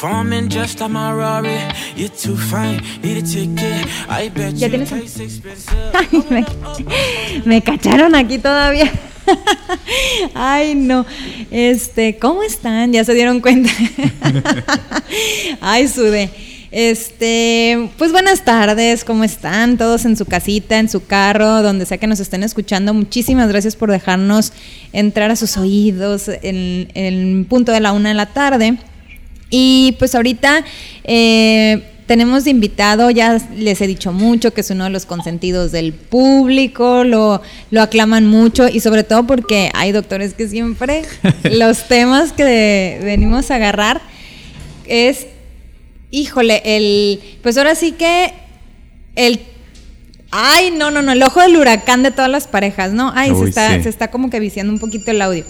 Performing just like my Rari. You're too fine, need a ticket. I bet you taste expensive. Ay, me, me cacharon aquí todavía. Ay, no. Este, ¿cómo están? ¿Ya se dieron cuenta? Ay, sube. Este, pues buenas tardes, ¿cómo están? Todos en su casita, en su carro, donde sea que nos estén escuchando. Muchísimas gracias por dejarnos entrar a sus oídos en el punto de la una de la tarde. Y pues ahorita eh, tenemos invitado, ya les he dicho mucho, que es uno de los consentidos del público, lo, lo aclaman mucho y sobre todo porque hay doctores que siempre los temas que venimos a agarrar es híjole, el, pues ahora sí que el, ay, no, no, no, el ojo del huracán de todas las parejas, ¿no? Ay, se, está, se está como que viciando un poquito el audio.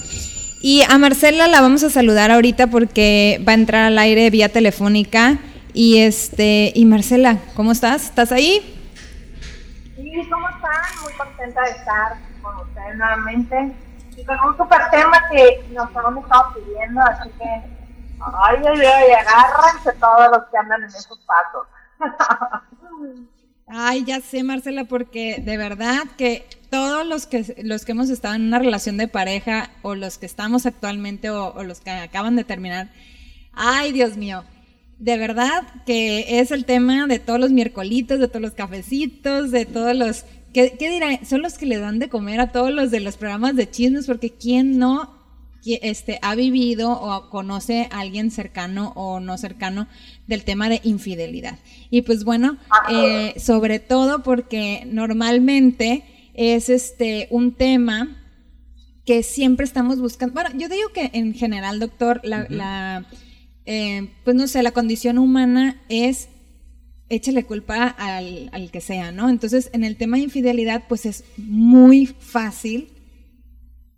Y a Marcela la vamos a saludar ahorita porque va a entrar al aire vía telefónica. Y este, y Marcela, ¿cómo estás? ¿Estás ahí? Sí, ¿cómo están? Muy contenta de estar con ustedes nuevamente. Y con un super tema que nos han estado pidiendo, así que Ay, ay, ay, agárrense todos los que andan en esos pasos. Ay, ya sé, Marcela, porque de verdad que todos los que los que hemos estado en una relación de pareja o los que estamos actualmente o, los que acaban de terminar, ay, Dios mío, de verdad que es el tema de todos los miércolitos, de todos los cafecitos, de todos los ¿qué, qué dirán? Son los que le dan de comer a todos los de los programas de chismes, porque quién no este, ha vivido o conoce a alguien cercano o no cercano del tema de infidelidad. Y pues bueno, eh, sobre todo porque normalmente es este un tema que siempre estamos buscando. Bueno, yo digo que en general, doctor, la, eh, pues no sé, la condición humana es échale culpa al, al que sea, ¿no? Entonces, en el tema de infidelidad, pues es muy fácil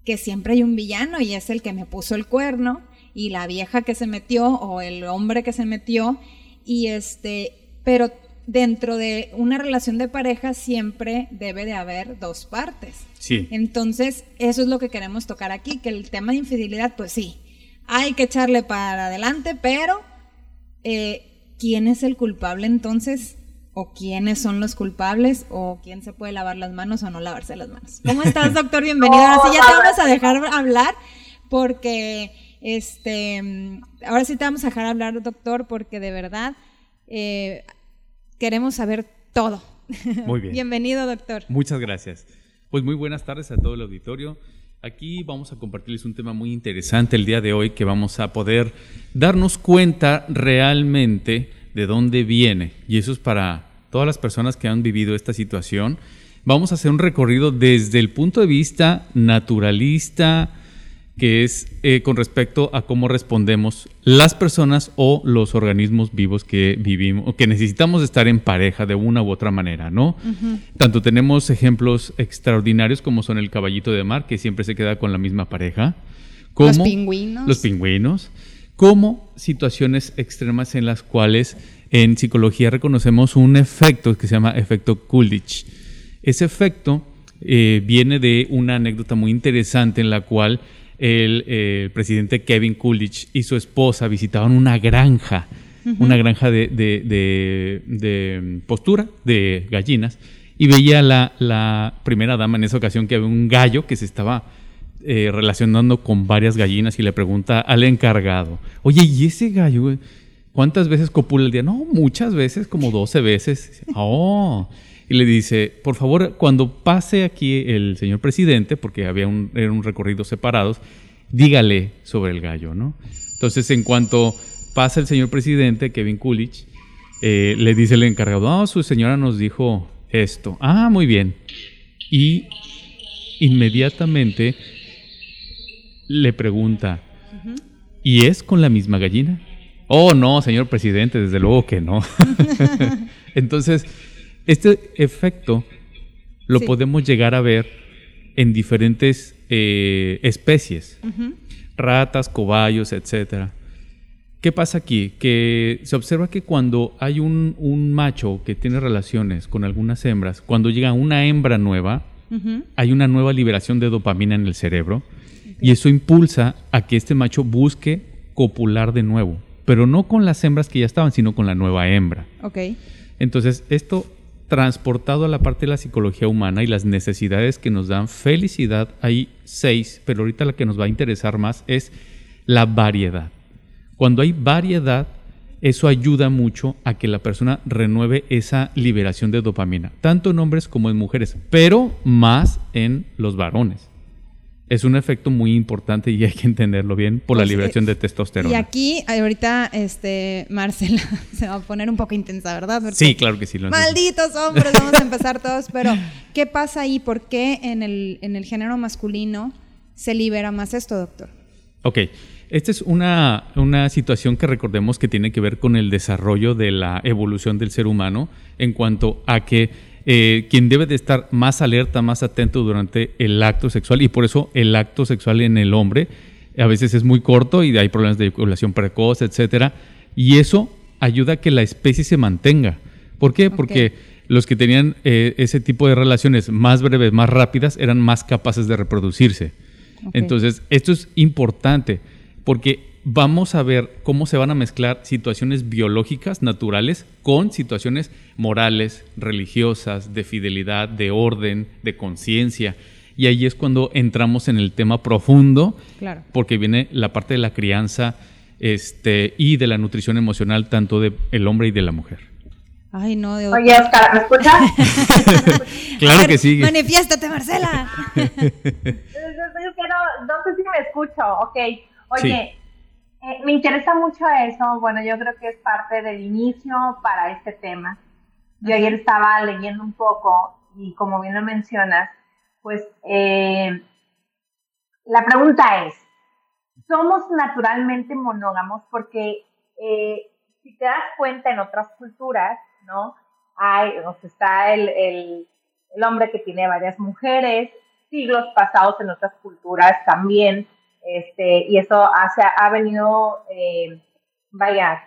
que siempre hay un villano y es el que me puso el cuerno y la vieja que se metió o el hombre que se metió y este, pero dentro de una relación de pareja siempre debe de haber dos partes. Sí. Entonces, eso es lo que queremos tocar aquí, que el tema de infidelidad, pues sí, hay que echarle para adelante, pero eh, ¿quién es el culpable entonces? O quiénes son los culpables o quién se puede lavar las manos o no lavarse las manos. ¿Cómo estás, doctor? Bienvenido. Ahora sí ya te vamos a dejar hablar porque este ahora sí te vamos a dejar hablar, doctor, porque de verdad eh, queremos saber todo. Muy bien. Bienvenido, doctor. Muchas gracias. Pues muy buenas tardes a todo el auditorio. Aquí vamos a compartirles un tema muy interesante el día de hoy que vamos a poder darnos cuenta realmente de dónde viene. Y eso es para todas las personas que han vivido esta situación. Vamos a hacer un recorrido desde el punto de vista naturalista, que es eh, con respecto a cómo respondemos las personas o los organismos vivos que vivimos, que necesitamos estar en pareja de una u otra manera, ¿no? Tanto tenemos ejemplos extraordinarios como son el caballito de mar, que siempre se queda con la misma pareja, como los pingüinos. Los pingüinos como situaciones extremas en las cuales en psicología reconocemos un efecto que se llama efecto Coolidge. Ese efecto eh, viene de una anécdota muy interesante en la cual el, eh, presidente Kevin Coolidge y su esposa visitaban una granja, una granja de, de, postura de gallinas, y veía la, la primera dama en esa ocasión que había un gallo que se estaba eh, relacionando con varias gallinas y le pregunta al encargado, oye, ¿y ese gallo cuántas veces copula el día? No, muchas veces, como 12 veces. Oh. Y le dice, por favor, cuando pase aquí el señor presidente, porque había un, un recorrido separados, dígale sobre el gallo, ¿no? Entonces, en cuanto pasa el señor presidente, Kevin Coolidge, eh, le dice el encargado, ah, su señora nos dijo esto. Ah, muy bien. Y inmediatamente le pregunta, ¿y es con la misma gallina? Oh, no, señor presidente, desde luego que no. Entonces, este efecto lo podemos llegar a ver en diferentes eh, especies, ratas, cobayos, etcétera. ¿Qué pasa aquí? Que se observa que cuando hay un, macho que tiene relaciones con algunas hembras, cuando llega una hembra nueva, hay una nueva liberación de dopamina en el cerebro y eso impulsa a que este macho busque copular de nuevo, pero no con las hembras que ya estaban, sino con la nueva hembra. Entonces, esto transportado a la parte de la psicología humana y las necesidades que nos dan felicidad, hay seis, pero ahorita la que nos va a interesar más es la variedad. Cuando hay variedad, eso ayuda mucho a que la persona renueve esa liberación de dopamina, tanto en hombres como en mujeres, pero más en los varones. Es un efecto muy importante y hay que entenderlo bien por la pues, liberación de testosterona. Y aquí, ahorita, este, Marcela se va a poner un poco intensa, ¿verdad? sí, claro que sí. malditos hombres, vamos a empezar todos, pero ¿qué pasa ahí? ¿Por qué en el, en el género masculino se libera más esto, doctor? Ok. Esta es una, una, situación que recordemos que tiene que ver con el desarrollo de la evolución del ser humano en cuanto a que eh, quien debe de estar más alerta, más atento durante el acto sexual y por eso el acto sexual en el hombre a veces es muy corto y hay problemas de eyaculación precoz, etcétera, y eso ayuda a que la especie se mantenga. ¿Por qué? Porque los que tenían eh, ese tipo de relaciones más breves, más rápidas, eran más capaces de reproducirse. Entonces, esto es importante porque vamos a ver cómo se van a mezclar situaciones biológicas, naturales, con situaciones morales, religiosas, de fidelidad, de orden, de conciencia. Y ahí es cuando entramos en el tema profundo, claro. porque viene la parte de la crianza este, y de la nutrición emocional, tanto del hombre y de la mujer. Ay, no, de Oye, Oscar, ¿me escuchas? claro que sí. Manifiéstate, Marcela. no sé si me escucho, ok. Oye, eh, me interesa mucho eso. Bueno, yo creo que es parte del inicio para este tema. Yo ayer estaba leyendo un poco y como bien lo mencionas, pues eh, la pregunta es, ¿somos naturalmente monógamos? Porque eh, si te das cuenta en otras culturas, ¿no? Hay, o sea, está el, el, el hombre que tiene varias mujeres, siglos pasados en otras culturas también este, y eso hace, ha venido, eh, vaya,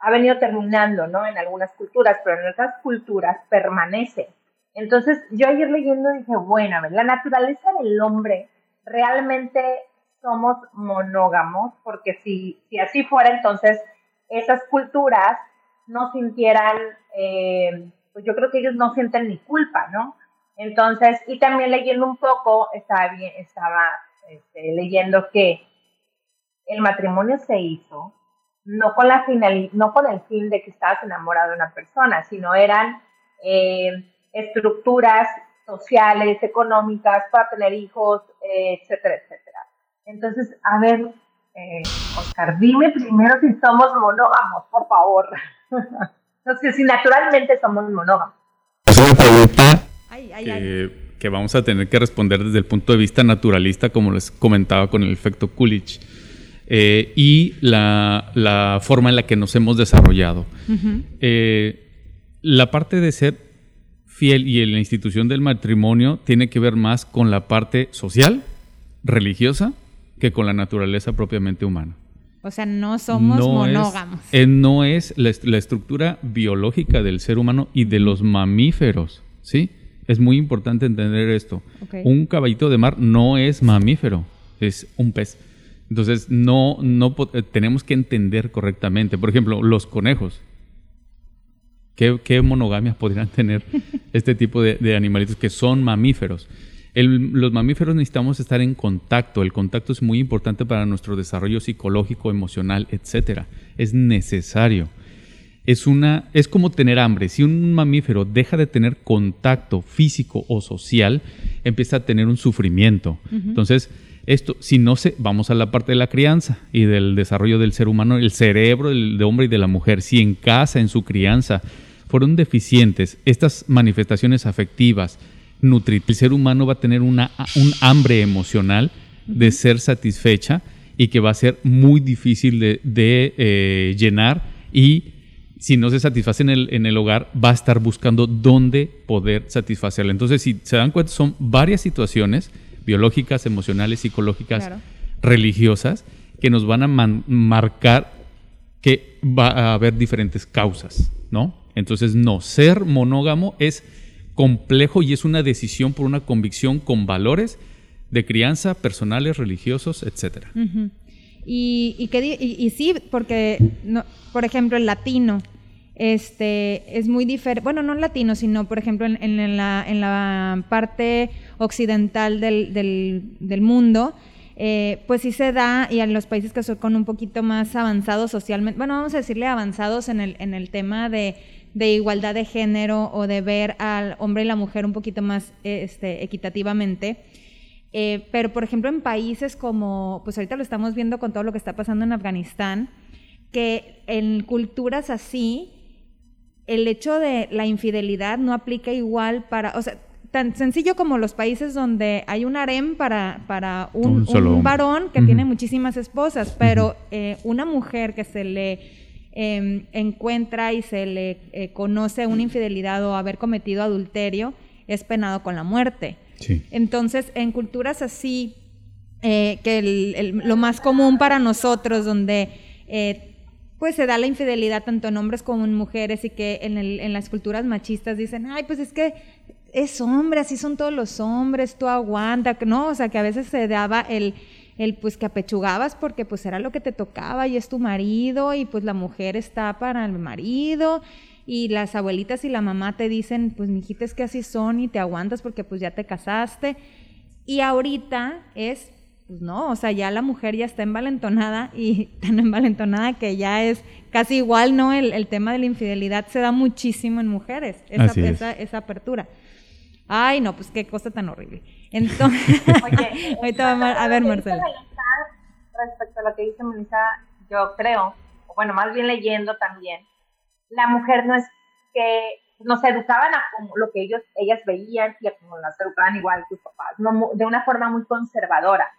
ha venido terminando, ¿no? En algunas culturas, pero en otras culturas permanece. Entonces, yo ayer leyendo dije, bueno, a ver, la naturaleza del hombre realmente somos monógamos, porque si, si así fuera, entonces esas culturas no sintieran, eh, pues yo creo que ellos no sienten ni culpa, ¿no? Entonces, y también leyendo un poco, estaba bien, estaba este, leyendo que el matrimonio se hizo no con, la final, no con el fin de que estabas enamorado de una persona, sino eran eh, estructuras sociales, económicas, para tener hijos, eh, etcétera, etcétera. Entonces, a ver, eh, Oscar, dime primero si somos monógamos, por favor. no sé si naturalmente somos monógamos. Es una ay, ay, ay que vamos a tener que responder desde el punto de vista naturalista, como les comentaba con el efecto Coolidge, eh, y la, forma en la que nos hemos desarrollado. Eh, la parte de ser fiel y en la institución del matrimonio tiene que ver más con la parte social, religiosa, que con la naturaleza propiamente humana. O sea, no somos monógamos. Eh, no es la, la, estructura biológica del ser humano y de los mamíferos, ¿sí? Es muy importante entender esto. Un caballito de mar no es mamífero, es un pez. Entonces, no, no eh, tenemos que entender correctamente. Por ejemplo, los conejos. ¿Qué, monogamias podrían tener este tipo de, animalitos que son mamíferos? los mamíferos necesitamos estar en contacto. El contacto es muy importante para nuestro desarrollo psicológico, emocional, etc. Es necesario es, una, es como tener hambre. Si un mamífero deja de tener contacto físico o social, empieza a tener un sufrimiento. Entonces, esto, si no se, vamos a la parte de la crianza y del desarrollo del ser humano, el cerebro del hombre y de la mujer, si en casa, en su crianza, fueron deficientes estas manifestaciones afectivas, nutritivas, el ser humano va a tener una, un hambre emocional de ser satisfecha y que va a ser muy difícil de, eh, llenar y si no se satisface en el, en el hogar, va a estar buscando dónde poder satisfacerla. Entonces, si se dan cuenta, son varias situaciones biológicas, emocionales, psicológicas, religiosas, que nos van a marcar que va a haber diferentes causas, ¿no? Entonces, no, ser monógamo es complejo y es una decisión por una convicción con valores de crianza, personales, religiosos, etcétera. Y, y, sí, porque, no, por ejemplo, el latino este, es muy diferente, bueno, no latino, sino, por ejemplo, en, en, la, en la, parte occidental del, del, mundo, eh, pues sí se da, y en los países que son un poquito más avanzados socialmente, bueno, vamos a decirle avanzados en el, en el tema de, de igualdad de género o de ver al hombre y la mujer un poquito más este, equitativamente, eh, pero, por ejemplo, en países como, pues ahorita lo estamos viendo con todo lo que está pasando en Afganistán, que en culturas así, el hecho de la infidelidad no aplica igual para, o sea, tan sencillo como los países donde hay un harem para, para un, varón que tiene muchísimas esposas, pero eh, una mujer que se le em, encuentra y se le eh, conoce una infidelidad o haber cometido adulterio, es penado con la muerte. Entonces, en culturas así, eh, que lo más común para nosotros, donde eh, pues se da la infidelidad tanto en hombres como en mujeres y que en, en las culturas machistas dicen, ay, pues es que es hombre, así son todos los hombres, tú aguanta, ¿no? O sea, que a veces se daba el, el pues que apechugabas porque pues era lo que te tocaba y es tu marido y pues la mujer está para el marido y las abuelitas y la mamá te dicen, pues mijita es que así son y te aguantas porque pues ya te casaste. Y ahorita es, pues no, o sea, ya la mujer ya está envalentonada y tan envalentonada que ya es casi igual, ¿no? El, tema de la infidelidad se da muchísimo en mujeres, esa, esa, apertura. Ay, no, pues qué cosa tan horrible. Entonces, Oye, ahorita a, ver, Marcela. Respecto a lo que dice Melissa, yo creo, bueno, más bien leyendo también, la mujer no es que nos educaban a como lo que ellos, ellas veían y a como las educaban igual sus papás, de una forma muy conservadora.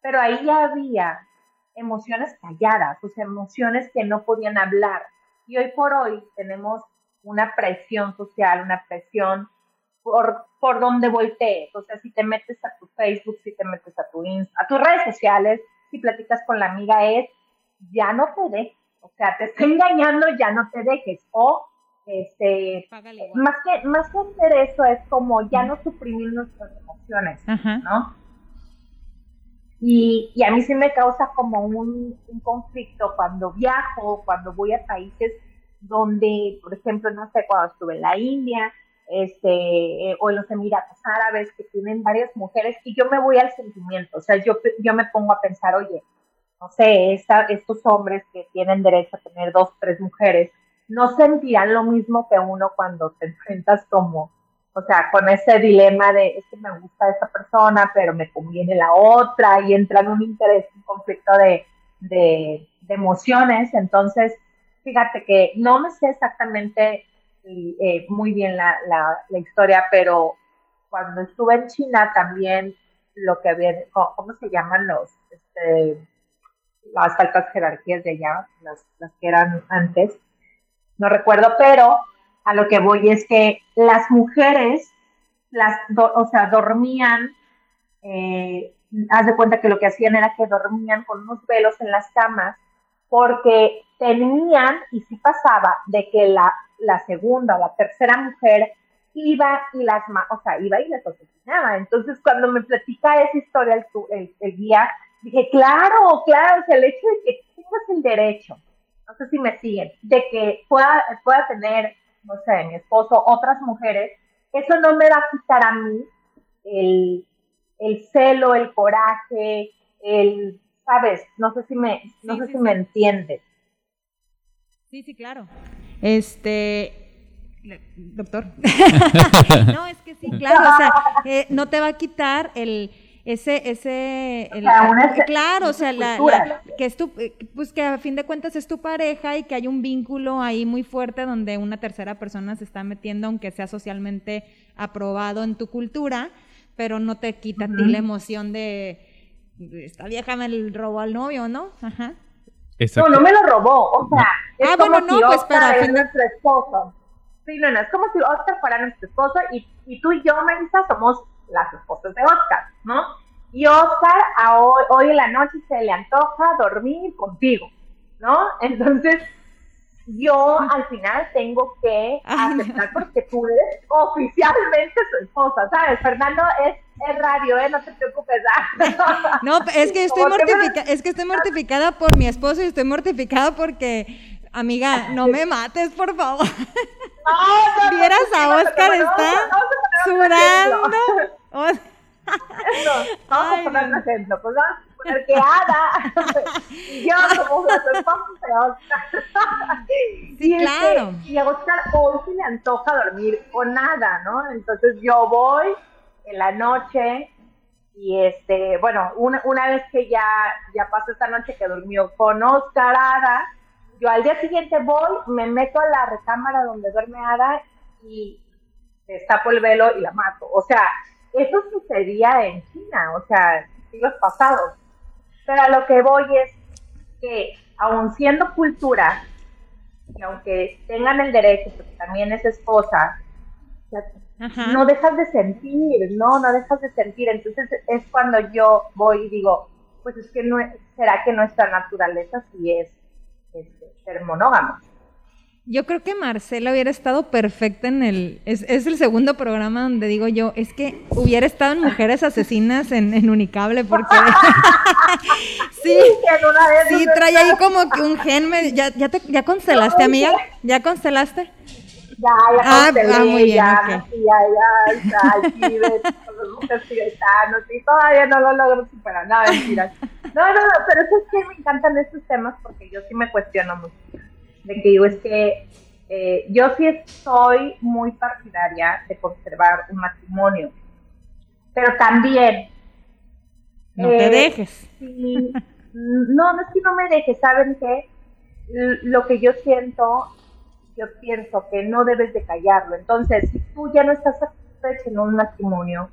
Pero ahí ya había emociones calladas, sea, emociones que no podían hablar. Y hoy por hoy tenemos una presión social, una presión por, por donde voltees. O sea, si te metes a tu Facebook, si te metes a tu Insta, a tus redes sociales, si platicas con la amiga es, ya no te dejes o sea, te está engañando, ya no te dejes. O, este, más que, más que hacer eso, es como ya no suprimir nuestras emociones, ¿no? Y, y, a mí sí me causa como un, un, conflicto cuando viajo, cuando voy a países donde, por ejemplo, no sé, cuando estuve en la India, este, eh, o en los Emiratos Árabes, que tienen varias mujeres, y yo me voy al sentimiento, o sea, yo, yo me pongo a pensar, oye, no sé, estos hombres que tienen derecho a tener dos, tres mujeres, no sentirán lo mismo que uno cuando te enfrentas como, o sea, con ese dilema de, es que me gusta esta persona, pero me conviene la otra, y entra en un interés, un conflicto de, de, emociones. Entonces, fíjate que no me sé exactamente eh, muy bien la, la, la, historia, pero cuando estuve en China también lo que había, ¿cómo se llaman los? Este, las altas jerarquías de allá, las, que eran antes, no recuerdo, pero a lo que voy es que las mujeres, las, o sea, dormían, eh, haz de cuenta que lo que hacían era que dormían con unos velos en las camas, porque tenían, y sí pasaba, de que la, la segunda o la tercera mujer iba y las, o sea, iba y las asesinaba. Entonces, cuando me platica esa historia el, el, el guía, Dije, claro, claro, o el hecho de que tengas el derecho, no sé si me siguen, de que pueda, pueda tener, no sé, mi esposo, otras mujeres, eso no me va a quitar a mí el, el celo, el coraje, el, ¿sabes? No sé si me, no sé si me entiendes. Sí, sí, claro. Este, doctor. no, es que sí, claro, o sea, eh, no te va a quitar el, ese, ese, claro, o sea, la, que es tu, eh, pues que a fin de cuentas es tu pareja y que hay un vínculo ahí muy fuerte donde una tercera persona se está metiendo, aunque sea socialmente aprobado en tu cultura, pero no te quita a ti la emoción de, esta vieja me robó al novio, ¿no? Ajá. No, no me lo robó, o sea, es ah, como bueno, no, si pues Oscar para es fin- nuestro esposo. Sí, no, no, es como si Oscar fuera nuestro esposo y, y tú y yo, Melissa, somos las esposas de Oscar, ¿no? Y Oscar a hoy, hoy en la noche se le antoja dormir contigo, ¿no? Entonces, yo al final tengo que aceptar porque tú eres oficialmente su esposa, ¿sabes? Fernando es, es radio, ¿eh? No te preocupes. ¿ah? No, es que estoy mortificada, es que estoy mortificada por mi esposo y estoy mortificada porque, amiga, no me mates, por favor. No, no, Vieras no, a Oscar, está sudando. O- vamos a poner un ejemplo. Pues vamos a poner que Ada yo esposas de Oscar. Sí, y este, claro. y a Oscar hoy se le antoja dormir con nada, ¿no? Entonces yo voy en la noche y este, bueno, una, una vez que ya, ya pasó esta noche que durmió con Oscar Ada, yo al día siguiente voy, me meto a la recámara donde duerme Ada y destapo el velo y la mato. O sea, eso sucedía en China, o sea, siglos pasados. Pero a lo que voy es que, aun siendo cultura, y aunque tengan el derecho, porque también es esposa, no dejas de sentir, no, no dejas de sentir. Entonces es cuando yo voy y digo, pues es que no será que nuestra naturaleza sí es este, ser monógama. Yo creo que Marcela hubiera estado perfecta en el. Es, es el segundo programa donde digo yo, es que hubiera estado en Mujeres Asesinas en, en Unicable, porque. sí, sí, trae ahí como que un gen. me- ¿Ya, ya, te, ¿Ya constelaste, amiga? ¿Ya constelaste? Ya, ya Ah, constelé, ah, muy bien, ya, ok. sí, ya, ya, con los monjes tibetanos, y todavía no lo logro superar, no, mentiras. No, no, no, pero eso es que me encantan estos temas porque yo sí me cuestiono mucho. De que digo, es que eh, yo sí soy muy partidaria de conservar un matrimonio, pero también... No te eh, dejes. Sí, no, no es que no me deje, ¿saben qué? L- Lo que yo siento, yo pienso que no debes de callarlo. Entonces, si tú ya no estás satisfecho en un matrimonio,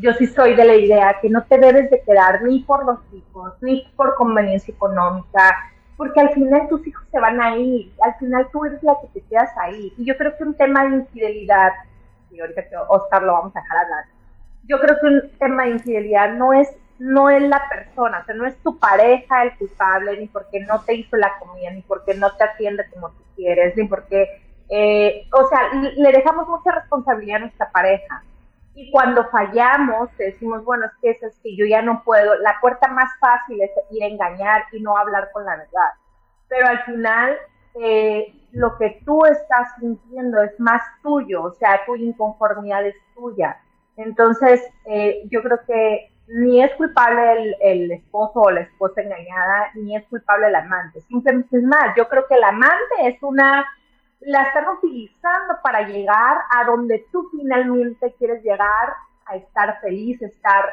yo sí soy de la idea que no te debes de quedar ni por los hijos, ni por conveniencia económica, porque al final tus hijos se van a ir, al final tú eres la que te quedas ahí. Y yo creo que un tema de infidelidad, y ahorita que Oscar lo vamos a dejar hablar, yo creo que un tema de infidelidad no es no es la persona, o sea, no es tu pareja el culpable, ni porque no te hizo la comida, ni porque no te atiende como tú quieres, ni porque, eh, o sea, le dejamos mucha responsabilidad a nuestra pareja. Y cuando fallamos, decimos, bueno, es que es que yo ya no puedo, la puerta más fácil es ir a engañar y no hablar con la verdad. Pero al final, eh, lo que tú estás sintiendo es más tuyo, o sea, tu inconformidad es tuya. Entonces, eh, yo creo que ni es culpable el, el esposo o la esposa engañada, ni es culpable el amante. Simplemente es más, yo creo que el amante es una, la están utilizando para llegar a donde tú finalmente quieres llegar, a estar feliz, estar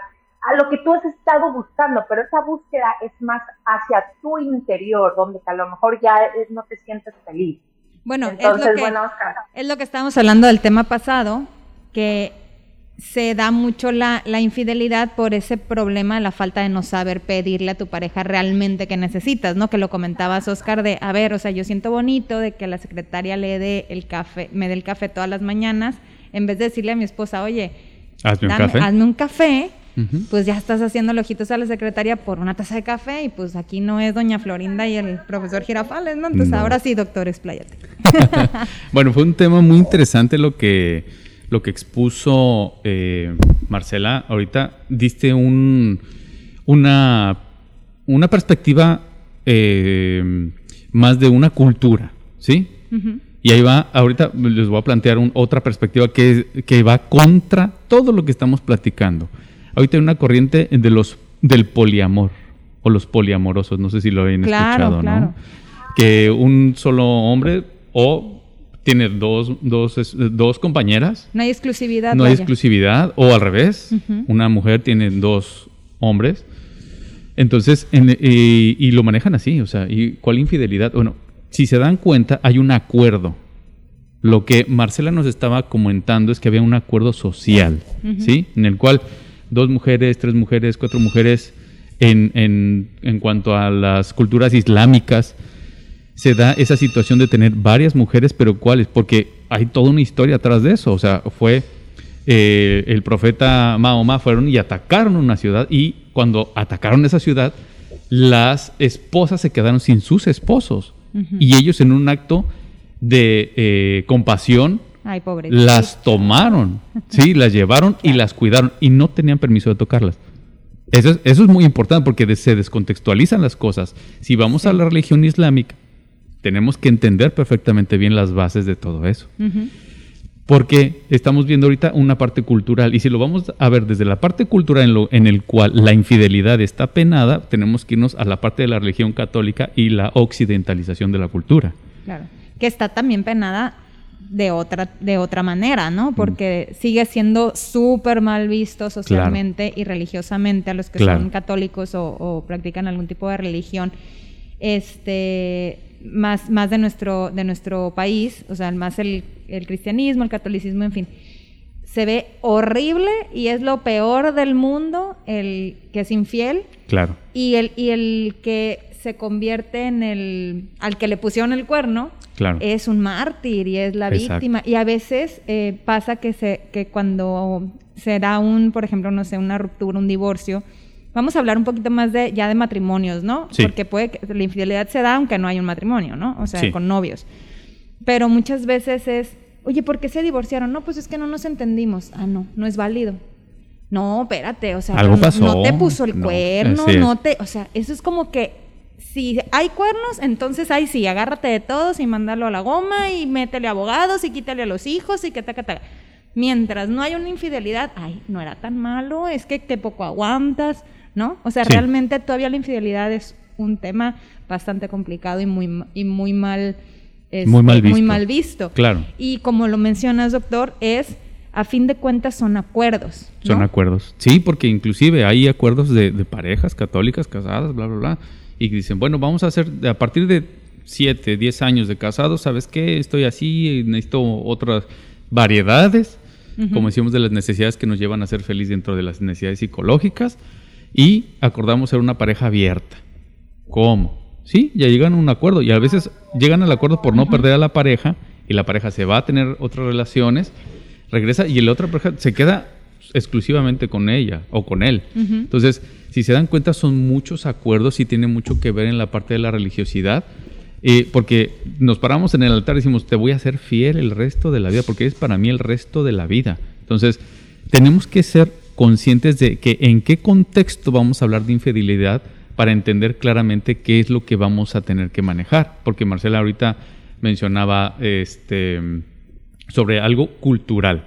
a lo que tú has estado buscando, pero esa búsqueda es más hacia tu interior, donde a lo mejor ya es- no te sientes feliz. Bueno, Entonces, es lo que, bueno, Oscar. es lo que estábamos hablando del tema pasado, que se da mucho la, la infidelidad por ese problema, la falta de no saber pedirle a tu pareja realmente que necesitas, ¿no? Que lo comentabas, Oscar, de, a ver, o sea, yo siento bonito de que la secretaria le dé el café, me dé el café todas las mañanas, en vez de decirle a mi esposa, oye, Hazme un café. hazme un café, pues ya estás haciendo ojitos a la secretaria por una taza de café y pues aquí no es doña Florinda y el profesor Girafales, ¿no? Entonces No. ahora sí, doctor, expláyate. bueno, fue un tema muy interesante lo que, lo que expuso eh, Marcela. Ahorita diste un, una, una perspectiva eh, más de una cultura, ¿sí? Y ahí va, ahorita les voy a plantear un- otra perspectiva que, que va contra todo lo que estamos platicando. Ahorita hay una corriente de los, del poliamor o los poliamorosos, no sé si lo habían Claro, escuchado, claro. ¿no? Que un solo hombre o tiene dos, dos, dos compañeras, No hay exclusividad. no hay vaya. exclusividad, o al revés, una mujer tiene dos hombres. Entonces, en- y, y lo manejan así, o sea, ¿y cuál infidelidad? Bueno, si se dan cuenta, hay un acuerdo. Lo que Marcela nos estaba comentando es que había un acuerdo social, ¿sí? En el cual dos mujeres, tres mujeres, cuatro mujeres en, en, en cuanto a las culturas islámicas, se da esa situación de tener varias mujeres, pero ¿cuáles? Porque hay toda una historia atrás de eso. O sea, fue eh, el profeta Mahoma fueron y atacaron una ciudad y cuando atacaron esa ciudad, las esposas se quedaron sin sus esposos y ellos en un acto de eh, compasión las tomaron, sí, las llevaron y las cuidaron y no tenían permiso de tocarlas. Eso es, eso es muy importante porque se descontextualizan las cosas. Si vamos a la religión islámica, tenemos que entender perfectamente bien las bases de todo eso. Porque estamos viendo ahorita una parte cultural y si lo vamos a ver desde la parte cultural en, lo, en el cual la infidelidad está penada, tenemos que irnos a la parte de la religión católica y la occidentalización de la cultura. Claro, que está también penada de otra, de otra manera, ¿no? Porque sigue siendo súper mal visto socialmente y religiosamente a los que son católicos o, o practican algún tipo de religión. Este, más, más de, nuestro, de nuestro país, o sea, más el, el cristianismo, el catolicismo, en fin se ve horrible y es lo peor del mundo el que es infiel. Claro. Y el, y el que se convierte en el al que le pusieron el cuerno claro. es un mártir y es la víctima. Y a veces eh, pasa que se, que cuando se da un, por ejemplo, no sé, una ruptura, un divorcio, Vamos a hablar un poquito más de ya de matrimonios, ¿no? Porque puede que la infidelidad se da aunque no haya un matrimonio, ¿no? O sea, con novios. Pero muchas veces es, oye, ¿por qué se divorciaron? No, pues es que no nos entendimos. Ah, no, no es válido. No, espérate, o sea, ¿Algo pasó? no te puso el cuerno, no te, o sea, eso es como que si hay cuernos, entonces ahí sí, agárrate de todos y mándalo a la goma y métele abogados y quítale a los hijos y que taca, taca. Mientras no hay una infidelidad, ay, no era tan malo, es que te poco aguantas. ¿No? O sea, realmente todavía la infidelidad es un tema bastante complicado y muy, y muy mal... Este, muy mal visto. Muy mal visto. Claro. Y como lo mencionas, doctor, es a fin de cuentas son acuerdos. Son acuerdos. Sí, porque inclusive hay acuerdos de, parejas católicas casadas, bla, bla, bla, y dicen, bueno, vamos a hacer, a partir de 7, 10 años de casados, ¿sabes qué? Estoy así, necesito otras variedades, como decíamos, de las necesidades que nos llevan a ser felices dentro de las necesidades psicológicas y acordamos ser una pareja abierta. ¿Cómo? Sí, ya llegan a un acuerdo y a veces llegan al acuerdo por no perder a la pareja y la pareja se va a tener otras relaciones, regresa y la otra pareja se queda exclusivamente con ella o con él. Entonces, si se dan cuenta, son muchos acuerdos y tiene mucho que ver en la parte de la religiosidad. Eh, porque nos paramos en el altar y decimos, te voy a ser fiel el resto de la vida, porque es para mí el resto de la vida. Entonces, tenemos que ser conscientes de que en qué contexto vamos a hablar de infidelidad para entender claramente qué es lo que vamos a tener que manejar. Porque Marcela ahorita mencionaba este, sobre algo cultural.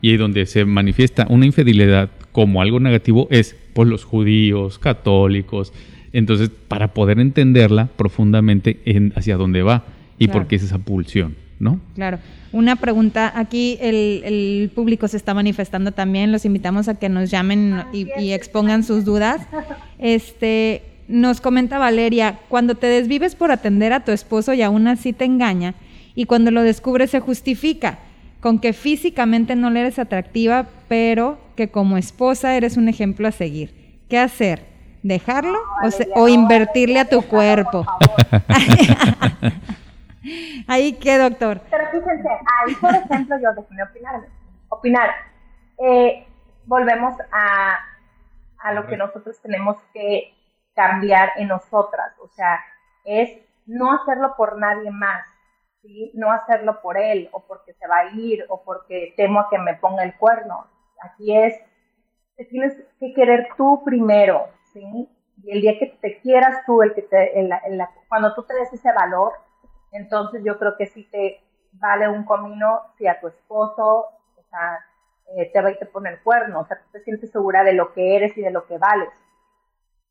Y ahí donde se manifiesta una infidelidad como algo negativo es por los judíos, católicos. Entonces, para poder entenderla profundamente en hacia dónde va y por qué es esa pulsión, ¿no? Claro. Una pregunta, aquí el, público se está manifestando también, los invitamos a que nos llamen y, expongan sus dudas. Este, nos comenta Valeria, cuando te desvives por atender a tu esposo y aún así te engaña, y cuando lo descubres se justifica con que físicamente no le eres atractiva, pero que como esposa eres un ejemplo a seguir. ¿Qué hacer? ¿Dejarlo o, o invertirle a tu cuerpo? Ahí qué, doctor. Pero fíjense, ahí por ejemplo yo déjenme opinar, opinar. Eh, volvemos a, lo que nosotros tenemos que cambiar en nosotras, o sea, es no hacerlo por nadie más, ¿sí? No hacerlo por él, o porque se va a ir, o porque temo a que me ponga el cuerno. Aquí es, te tienes que querer tú primero, ¿sí? Y el día que te quieras tú, el que te, cuando tú te des ese valor, entonces yo creo que sí te vale un comino si a tu esposo, o sea, eh, te va y te pone el cuerno, o sea, tú te sientes segura de lo que eres y de lo que vales.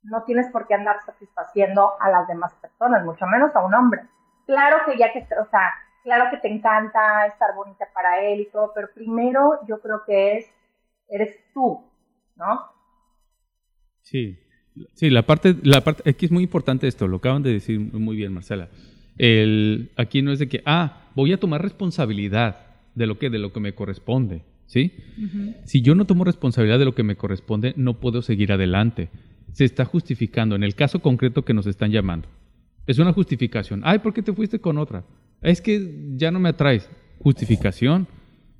No tienes por qué andar satisfaciendo a las demás personas, mucho menos a un hombre. Claro que ya que, o sea, claro que te encanta estar bonita para él y todo, pero primero yo creo que es, eres tú, ¿no? Sí, sí, la parte, la parte, aquí es muy importante esto, lo acaban de decir muy bien, Marcela. El, aquí no es de que, ah, voy a tomar responsabilidad de lo que, de lo que me corresponde, ¿sí? Si yo no tomo responsabilidad de lo que me corresponde, no puedo seguir adelante. se está justificando en el caso concreto que nos están llamando. Es una justificación. Ay, ¿por qué te fuiste con otra? Es que ya no me atraes. Justificación.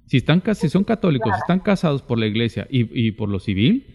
Si, están, si son católicos, están casados por la iglesia y, por lo civil,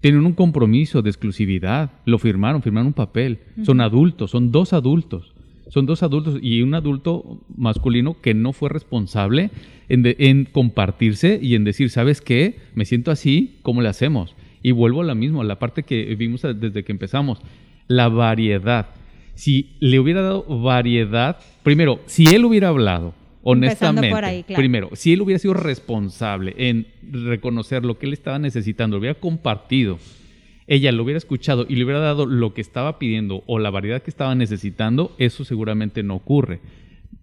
tienen un compromiso de exclusividad. Lo firmaron, firmaron un papel. Son adultos, son dos adultos. Son dos adultos y un adulto masculino que no fue responsable en, en compartirse y en decir, ¿sabes qué? Me siento así, ¿cómo le hacemos? Y vuelvo a la misma, la parte que vimos desde que empezamos, la variedad. Si le hubiera dado variedad, primero, si él hubiera hablado, honestamente, primero, si él hubiera sido responsable en reconocer lo que él estaba necesitando, lo hubiera compartido, ella lo hubiera escuchado y le hubiera dado lo que estaba pidiendo o la variedad que estaba necesitando, eso seguramente no ocurre.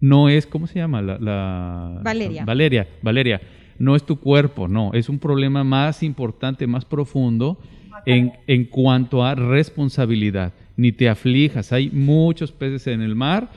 No es, ¿cómo se llama? La, Valeria. Valeria, Valeria no es tu cuerpo, no, es un problema más importante, más profundo en, en cuanto a responsabilidad. Ni te aflijas, hay muchos peces en el mar,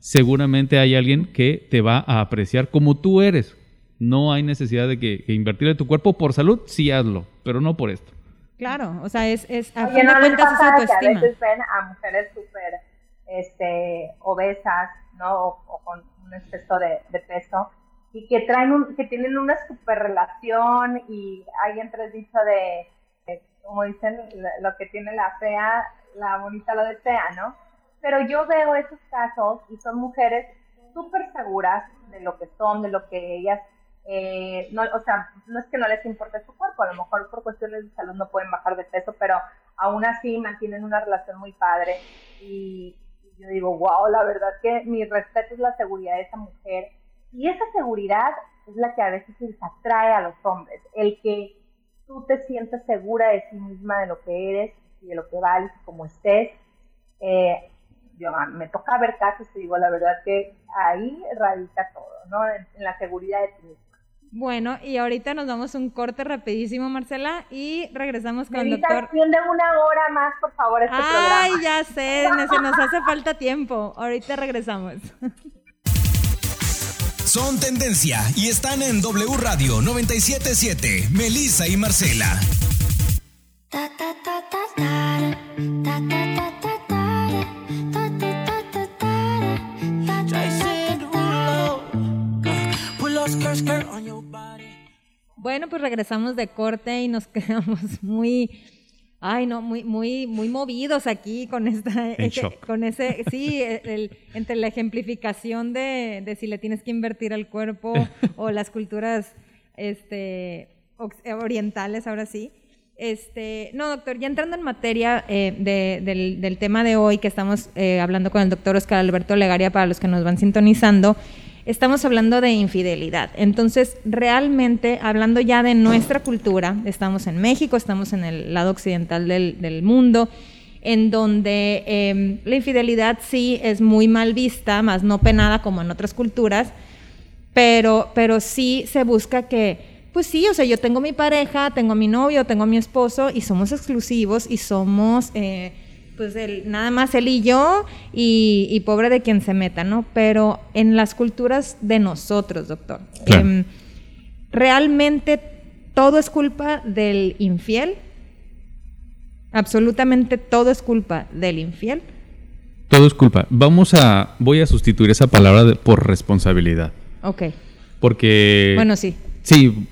seguramente hay alguien que te va a apreciar como tú eres. No hay necesidad de que, invertir en tu cuerpo por salud, sí hazlo, pero no por esto. Claro, o sea, es, es a fin de cuentas es autoestima. a veces ven a mujeres súper este, obesas, ¿no? O, con un exceso de, de peso y que traen un, que tienen una super relación y hay entre dicho de, como dicen, lo que tiene la fea, la bonita lo desea, ¿no? Pero yo veo esos casos y son mujeres súper seguras de lo que son, de lo que ellas, eh, no, o sea, no es que no les importe su cuerpo, a lo mejor por cuestiones de salud no pueden bajar de peso, pero aún así mantienen una relación muy padre y, yo digo, wow, la verdad que mi respeto es la seguridad de esa mujer y esa seguridad es la que a veces les atrae a los hombres, el que tú te sientas segura de sí misma, de lo que eres y de lo que vales, como estés. Eh, yo, me toca ver casos y digo, la verdad que ahí radica todo, ¿no? En, la seguridad de ti misma. Bueno, y ahorita nos damos un corte rapidísimo, Marcela, y regresamos con el doctor. de una hora más, por favor, este Ay, ya sé, se nos hace falta tiempo. Ahorita regresamos. Son tendencia y están en W Radio 977. Melissa y Marcela. Bueno, pues regresamos de corte y nos quedamos muy Ay, no, muy, muy, muy movidos aquí con esta, con ese, sí, entre la ejemplificación de, si le tienes que invertir al cuerpo o las culturas, este, orientales, ahora sí. Este, no, doctor, ya entrando en materia eh, del, tema de hoy, que estamos eh, hablando con el doctor Oscar Alberto Legaria, para los que nos van sintonizando, estamos hablando de infidelidad. Entonces, realmente, hablando ya de nuestra cultura, estamos en México, estamos en el lado occidental del, mundo, en donde em, la infidelidad sí es muy mal vista, más no penada como en otras culturas, pero, pero sí se busca que, pues sí, o sea, yo tengo mi pareja, tengo mi novio, tengo mi esposo y somos exclusivos y somos... Eh, pues nada más él y yo y, pobre de quien se meta, ¿no? Pero en las culturas de nosotros, doctor, em, realmente todo es culpa del infiel. Absolutamente todo es culpa del infiel. Todo es culpa. Vamos a, voy a sustituir esa palabra por responsabilidad. Ok. Porque. Bueno, sí. Sí,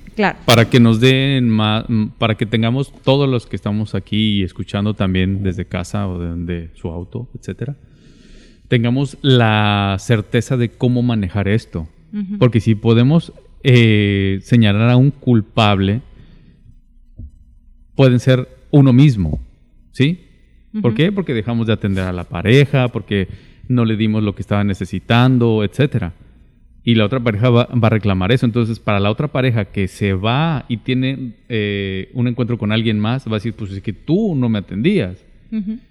para que nos den más, para que tengamos todos los que estamos aquí escuchando también desde casa o de, su auto, etcétera, tengamos la certeza de cómo manejar esto. Porque si podemos eh, señalar a un culpable, pueden ser uno mismo, ¿sí? ¿Por qué? Porque dejamos de atender a la pareja, porque no le dimos lo que estaba necesitando, etcétera y la otra pareja va, a reclamar eso. Entonces, para la otra pareja que se va y tiene eh, un encuentro con alguien más, va a decir, pues es que tú no me atendías.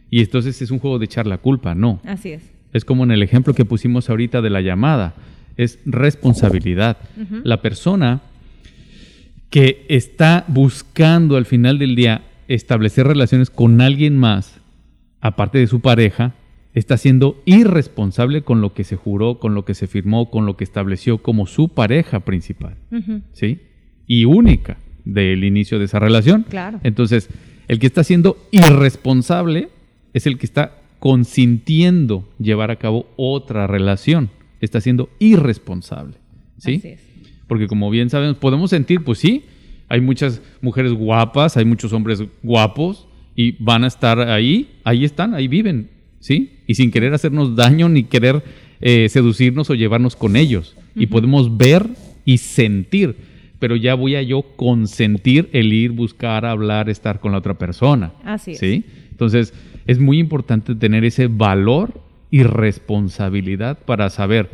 Y entonces es un juego de echar la culpa, no. Así es. Es como en el ejemplo que pusimos ahorita de la llamada. Es responsabilidad. La persona que está buscando al final del día establecer relaciones con alguien más, aparte de su pareja, está siendo irresponsable con lo que se juró, con lo que se firmó, con lo que estableció como su pareja principal, ¿sí? Y única del inicio de esa relación. Claro. Entonces, El que está siendo irresponsable es el que está consintiendo llevar a cabo otra relación. Está siendo irresponsable. ¿Sí? Así es. Porque como bien sabemos, podemos sentir, pues sí, hay muchas mujeres guapas, hay muchos hombres guapos y van a estar ahí, ahí están, ahí viven, ¿sí? Y sin querer hacernos daño ni querer eh, seducirnos o llevarnos con ellos. Y podemos ver y sentir, pero ya voy a yo consentir el ir, buscar, hablar, estar con la otra persona. Así es. ¿Sí? Entonces, es muy importante tener ese valor y responsabilidad para saber,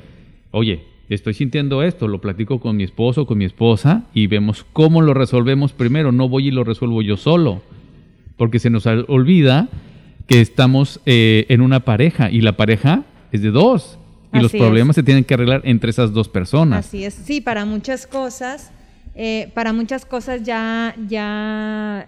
oye, estoy sintiendo esto, lo platico con mi esposo, con mi esposa y vemos cómo lo resolvemos primero. No voy y lo resuelvo yo solo, porque se nos olvida que estamos eh, en una pareja y la pareja es de dos y los es. problemas se tienen que arreglar entre esas dos personas. Así es, sí, para muchas cosas, eh, para muchas cosas ya, ya,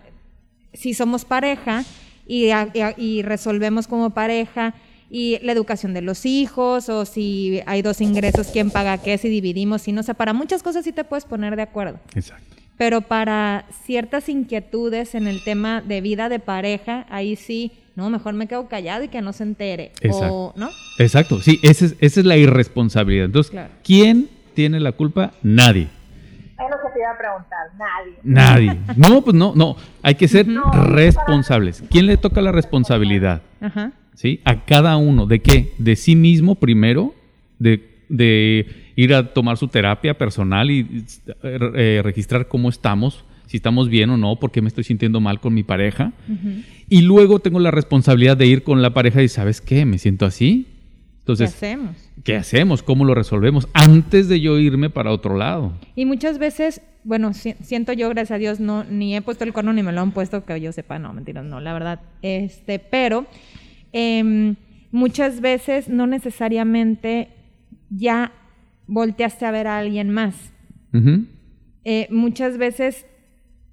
si somos pareja y, y y resolvemos como pareja y la educación de los hijos o si hay dos ingresos, quién paga qué, si dividimos, si no, o sea, para muchas cosas sí te puedes poner de acuerdo. Exacto. Pero para ciertas inquietudes en el tema de vida de pareja, ahí sí, no, mejor me quedo callado y que no se entere. Exacto. O, ¿no? Exacto, sí, esa es, esa es la irresponsabilidad. Entonces, Claro. ¿quién tiene la culpa? Nadie. Es lo que te iba a preguntar, nadie. Nadie. No, pues no, no. Hay que ser No, responsables. ¿Quién le toca la responsabilidad? Ajá. ¿Sí? A cada uno. ¿De qué? De sí mismo primero, de, de ir a tomar su terapia personal y eh, registrar cómo estamos, si estamos bien o no, por qué me estoy sintiendo mal con mi pareja. Y luego tengo la responsabilidad de ir con la pareja y, ¿sabes qué? Me siento así. ¿Qué Entonces, hacemos? ¿qué hacemos? ¿Cómo lo resolvemos? Antes de yo irme para otro lado. Y muchas veces, bueno, si- siento yo, gracias a Dios, no, ni he puesto el cuerno ni me lo han puesto, que yo sepa, no, mentiras, no, la verdad. Este, pero em, muchas veces no necesariamente ya volteaste a ver a alguien más. Eh, muchas veces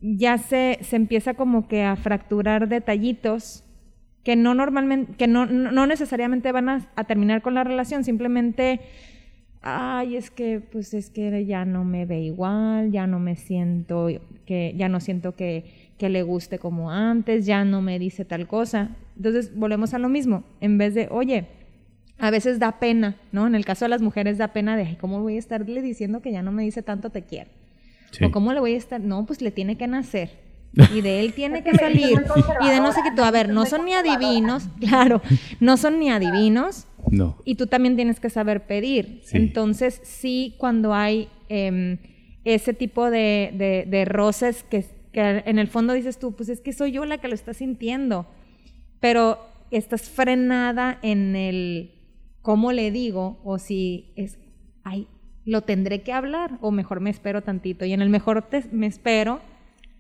ya se, se empieza como que a fracturar detallitos que no normalmente, que no, no necesariamente van a, a terminar con la relación, simplemente, ay, es que, pues es que ya no me ve igual, ya no me siento, que, ya no siento que, que le guste como antes, ya no me dice tal cosa. Entonces, volvemos a lo mismo, en vez de, oye, a veces da pena, ¿no? En el caso de las mujeres da pena de, ¿cómo voy a estarle diciendo que ya no me dice tanto te quiero? Sí. ¿O cómo le voy a estar? No, pues le tiene que nacer. Y de él tiene que salir. Y de no sé qué tú. A ver, no son ni adivinos. Claro, no son ni adivinos. No. Y tú también tienes que saber pedir. Sí. Entonces, sí, cuando hay em, ese tipo de, de- de roces que, que en el fondo dices tú, pues es que soy yo la que lo está sintiendo. Pero estás frenada en el cómo le digo o si es, ay, lo tendré que hablar o mejor me espero tantito. Y en el mejor te- me espero.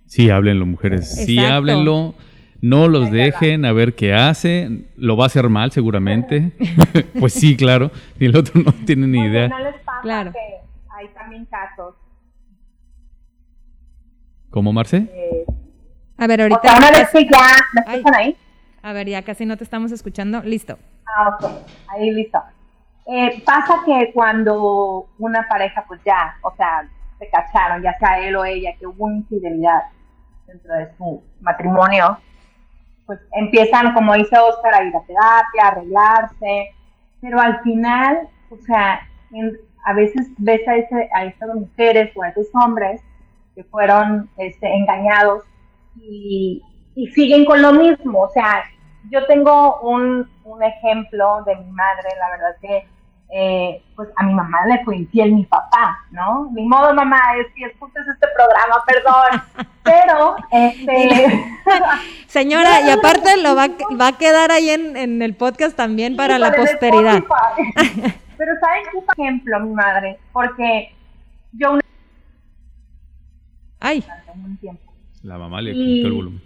Sí, háblenlo, mujeres. Sí, háblenlo. No los dejen a ver qué hace. Lo va a hacer mal, seguramente. pues sí, claro. Y el otro no tiene ni Porque idea. no les pasa Claro. que hay también casos. ¿Cómo, Marce? eh, A ver, o ahorita. sea, una vez que ya, ¿me escuchan ahí? A ver, ya casi no te estamos escuchando. Listo. Ah, ok, ahí listo. Eh, pasa que cuando una pareja, pues ya, o sea, se cacharon, ya sea él o ella, que hubo una infidelidad dentro de su matrimonio, pues empiezan, como dice Oscar, a ir a terapia, a arreglarse, pero al final, o sea, a veces ves a, ese, a estas mujeres o a esos hombres que fueron este, engañados y, y siguen con lo mismo. O sea, yo tengo un, un ejemplo de mi madre, la verdad que eh, pues a mi mamá le fue infiel mi papá, ¿no? Ni modo, mamá, es que escuches este programa, perdón. Pero, este... Señora, y aparte lo va, a- va a quedar ahí en, en el podcast también para la posteridad. Pero ¿saben qué por ejemplo, mi madre? Porque yo una Ay, un tiempo, La mamá le Y- quitó el volumen.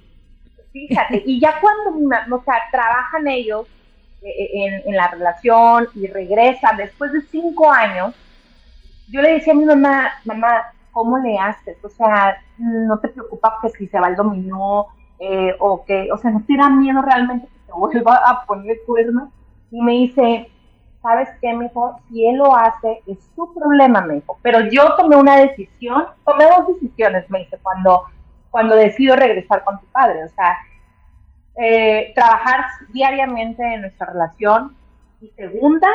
fíjate, y ya cuando, o sea, trabajan ellos en, en la relación y regresan después de cinco años, yo le decía a mi mamá, mamá, ¿cómo le haces? O sea, no te preocupa que si se va el dominó eh, o que, o sea, no te da miedo realmente que te vuelva a poner cuerno. Y me dice, ¿sabes qué, mijo? Si él lo hace, es su problema, me dijo. Pero yo tomé una decisión, tomé dos decisiones, me dice, cuando, cuando decido regresar con tu padre. O sea, eh, trabajar diariamente en nuestra relación. Y segunda,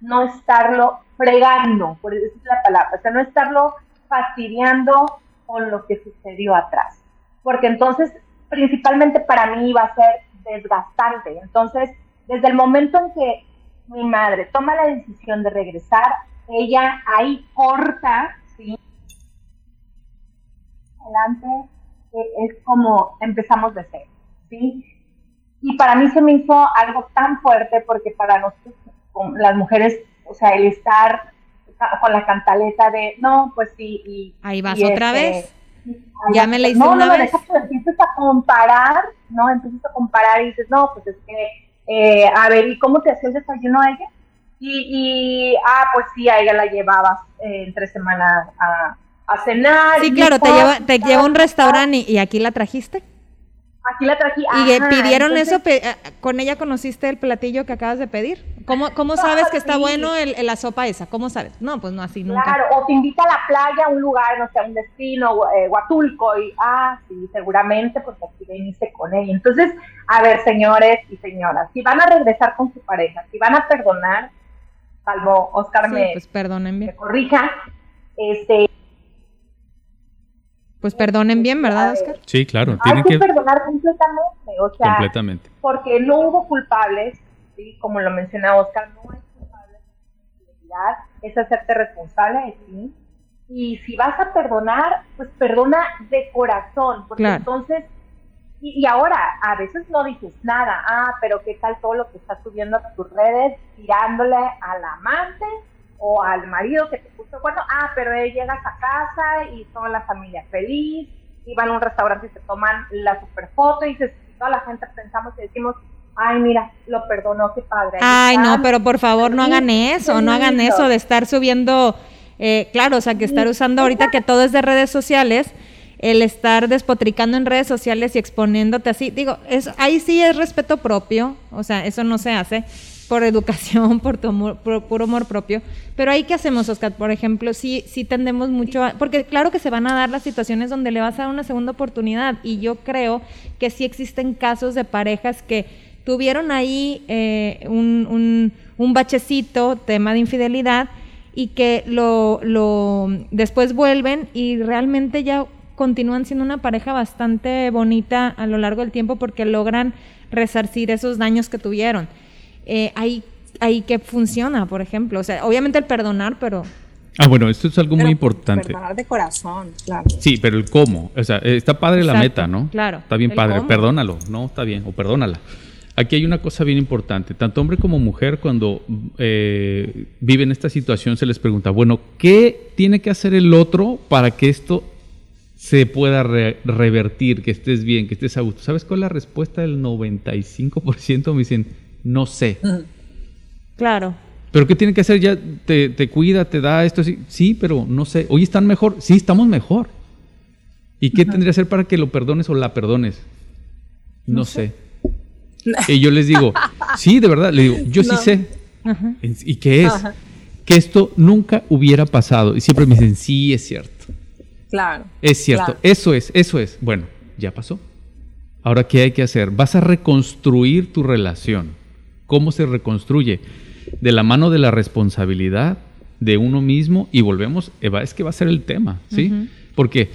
no estarlo fregando, por decir la palabra, o sea, no estarlo fastidiando con lo que sucedió atrás. Porque entonces, principalmente para mí iba a ser desgastante. Entonces, desde el momento en que mi madre toma la decisión de regresar, ella ahí corta, ¿sí? Adelante, es como empezamos de cero, ¿sí? Y para mí se me hizo algo tan fuerte porque para nosotros, las mujeres, o sea, el estar con la cantaleta de, no, pues sí, y... Ahí vas otra este, vez. ya me la hice no, una no, vez. No, empiezas a comparar, ¿no? Empiezas a comparar y dices, no, pues es que, eh, a ver, ¿y cómo te hacía el desayuno a ella? Y, ah, pues sí, a ella la llevabas eh, en tres semanas a, a cenar. Sí, claro, te lleva, te lleva un restaurante y, aquí la trajiste. Aquí la trají. ¿Y pidieron eso? Eh, ¿Con ella conociste el platillo que acabas de pedir? ¿Cómo, cómo sabes que está bueno el, la sopa esa? ¿Cómo sabes? No, pues no, así nunca. Claro, o te invita a la playa, a un lugar, no sé, a un destino, eh, Huatulco, y, ah, sí, seguramente, porque aquí viniste con ella. Entonces, a ver, señores y señoras, si van a regresar con su pareja, si van a perdonar, salvo Oscar me, pues perdonen bien. me corrija, este... Pues perdonen bien, ¿verdad, Oscar? Sí, claro. Hay que, perdonar completamente, o sea, completamente. porque no hubo culpables, ¿sí? como lo menciona Oscar, no hay culpables es hacerte responsable de ti. Y si vas a perdonar, pues perdona de corazón, porque entonces y, ahora, a veces no dices nada, ah, pero qué tal todo lo que estás subiendo a tus redes, tirándole al amante o al marido que te puso cuando, ah, pero él llegas a casa y toda la familia feliz, y van a un restaurante y se toman la super foto y dices, toda la gente pensamos y decimos, ay, mira, lo perdonó, qué padre. Ay, no, pero por favor no hagan eso, no hagan eso de estar subiendo, eh, claro, o sea, que estar usando ahorita que todo es de redes sociales el estar despotricando en redes sociales y exponiéndote así, digo, es, ahí sí es respeto propio, o sea, eso no se hace por educación, por, tu amor, por, amor propio, pero ahí qué hacemos, Oscar, por ejemplo, sí, sí tendemos mucho a, porque claro que se van a dar las situaciones donde le vas a dar una segunda oportunidad y yo creo que sí existen casos de parejas que tuvieron ahí eh, un, un, un bachecito, tema de infidelidad, y que lo, lo después vuelven y realmente ya continúan siendo una pareja bastante bonita a lo largo del tiempo porque logran resarcir esos daños que tuvieron. Eh, ahí, ahí que funciona, por ejemplo. O sea, obviamente el perdonar, pero Ah, bueno, esto es algo muy importante. Perdonar de corazón, claro. Sí, pero el cómo. O sea, está padre la meta, ¿no? Claro. Está bien padre, perdónalo, ¿no? Está bien, o perdónala. Aquí hay una cosa bien importante. Tanto hombre como mujer, cuando eh, viven esta situación, se les pregunta, bueno, ¿qué tiene que hacer el otro para que esto se pueda revertir, que estés bien, que estés a gusto. ¿Sabes cuál es la respuesta del 95%? Me dicen, no sé. Claro. ¿Pero qué tiene que hacer? Ya te, te cuida, te da esto. Sí, sí, pero no sé. ¿Hoy están mejor? Sí, estamos mejor. ¿Y qué tendría que hacer para que lo perdones o la perdones? No, sé. Y yo les digo, sí, de verdad, le digo, yo sí sé. ¿Y qué es? Que esto nunca hubiera pasado. Y siempre me dicen, sí, es cierto. Claro. Es cierto, eso es, eso es. Bueno, ya pasó. Ahora, ¿qué hay que hacer? Vas a reconstruir tu relación. ¿Cómo se reconstruye? De la mano de la responsabilidad de uno mismo y volvemos, es que va a ser el tema, ¿sí? Porque,